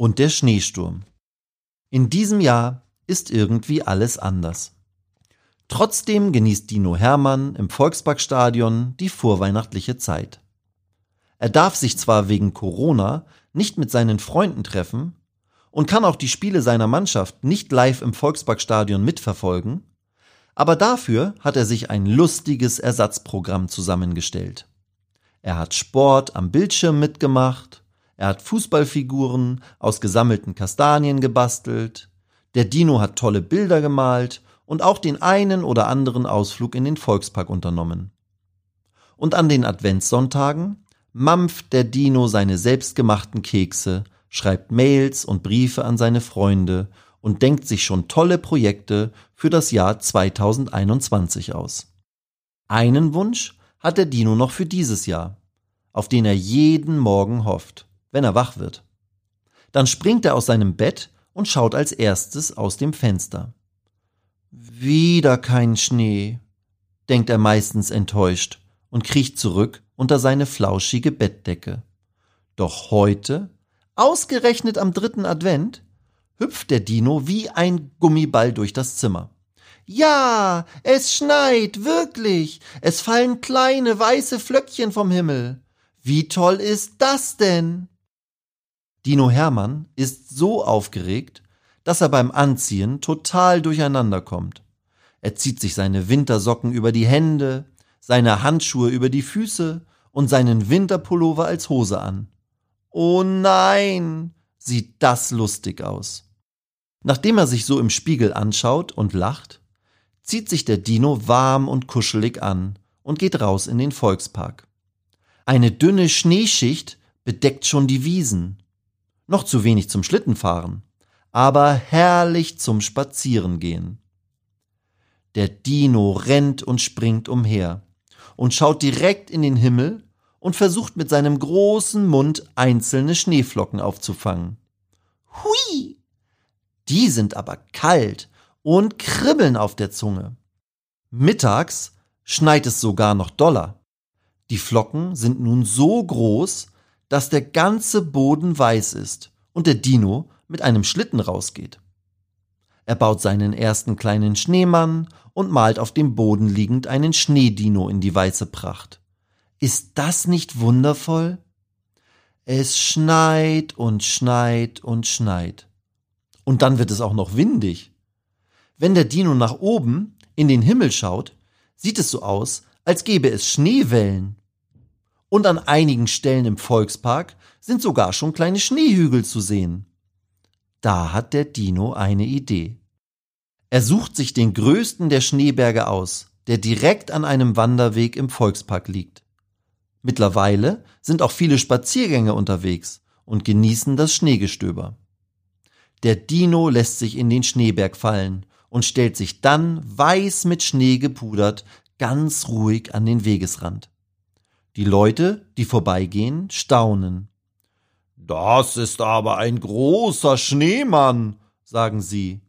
und der Schneesturm. In diesem Jahr ist irgendwie alles anders. Trotzdem genießt Dino Hermann im Volksparkstadion die vorweihnachtliche Zeit. Er darf sich zwar wegen Corona nicht mit seinen Freunden treffen und kann auch die Spiele seiner Mannschaft nicht live im Volksparkstadion mitverfolgen, aber dafür hat er sich ein lustiges Ersatzprogramm zusammengestellt. Er hat Sport am Bildschirm mitgemacht, er hat Fußballfiguren aus gesammelten Kastanien gebastelt, der Dino hat tolle Bilder gemalt und auch den einen oder anderen Ausflug in den Volkspark unternommen. Und an den Adventssonntagen mampft der Dino seine selbstgemachten Kekse, schreibt Mails und Briefe an seine Freunde und denkt sich schon tolle Projekte für das Jahr 2021 aus. Einen Wunsch hat der Dino noch für dieses Jahr, auf den er jeden Morgen hofft, wenn er wach wird. Dann springt er aus seinem Bett und schaut als erstes aus dem Fenster. Wieder kein Schnee, denkt er meistens enttäuscht und kriecht zurück unter seine flauschige Bettdecke. Doch heute, ausgerechnet am dritten Advent, hüpft der Dino wie ein Gummiball durch das Zimmer. Ja, es schneit, wirklich. Es fallen kleine weiße Flöckchen vom Himmel. Wie toll ist das denn? Dino Hermann ist so aufgeregt, dass er beim Anziehen total durcheinander kommt. Er zieht sich seine Wintersocken über die Hände, seine Handschuhe über die Füße und seinen Winterpullover als Hose an. Oh nein, sieht das lustig aus. Nachdem er sich so im Spiegel anschaut und lacht, zieht sich der Dino warm und kuschelig an und geht raus in den Volkspark. Eine dünne Schneeschicht bedeckt schon die Wiesen. Noch zu wenig zum Schlittenfahren, aber herrlich zum Spazierengehen. Der Dino rennt und springt umher und schaut direkt in den Himmel und versucht mit seinem großen Mund einzelne Schneeflocken aufzufangen. Hui! Die sind aber kalt und kribbeln auf der Zunge. Mittags schneit es sogar noch doller. Die Flocken sind nun so groß, dass der ganze Boden weiß ist und der Dino mit einem Schlitten rausgeht. Er baut seinen ersten kleinen Schneemann und malt auf dem Boden liegend einen Schneedino in die weiße Pracht. Ist das nicht wundervoll? Es schneit und schneit und schneit. Und dann wird es auch noch windig. Wenn der Dino nach oben in den Himmel schaut, sieht es so aus, als gäbe es Schneewellen. Und an einigen Stellen im Volkspark sind sogar schon kleine Schneehügel zu sehen. Da hat der Dino eine Idee. Er sucht sich den größten der Schneeberge aus, der direkt an einem Wanderweg im Volkspark liegt. Mittlerweile sind auch viele Spaziergänger unterwegs und genießen das Schneegestöber. Der Dino lässt sich in den Schneeberg fallen und stellt sich dann, weiß mit Schnee gepudert, ganz ruhig an den Wegesrand. Die Leute, die vorbeigehen, staunen. Das ist aber ein großer Schneemann, sagen sie.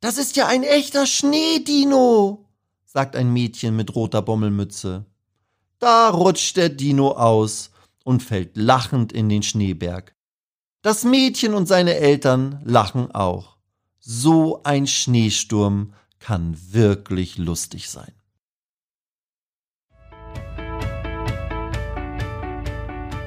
Das ist ja ein echter Schneedino, sagt ein Mädchen mit roter Bommelmütze. Da rutscht der Dino aus und fällt lachend in den Schneeberg. Das Mädchen und seine Eltern lachen auch. So ein Schneesturm kann wirklich lustig sein.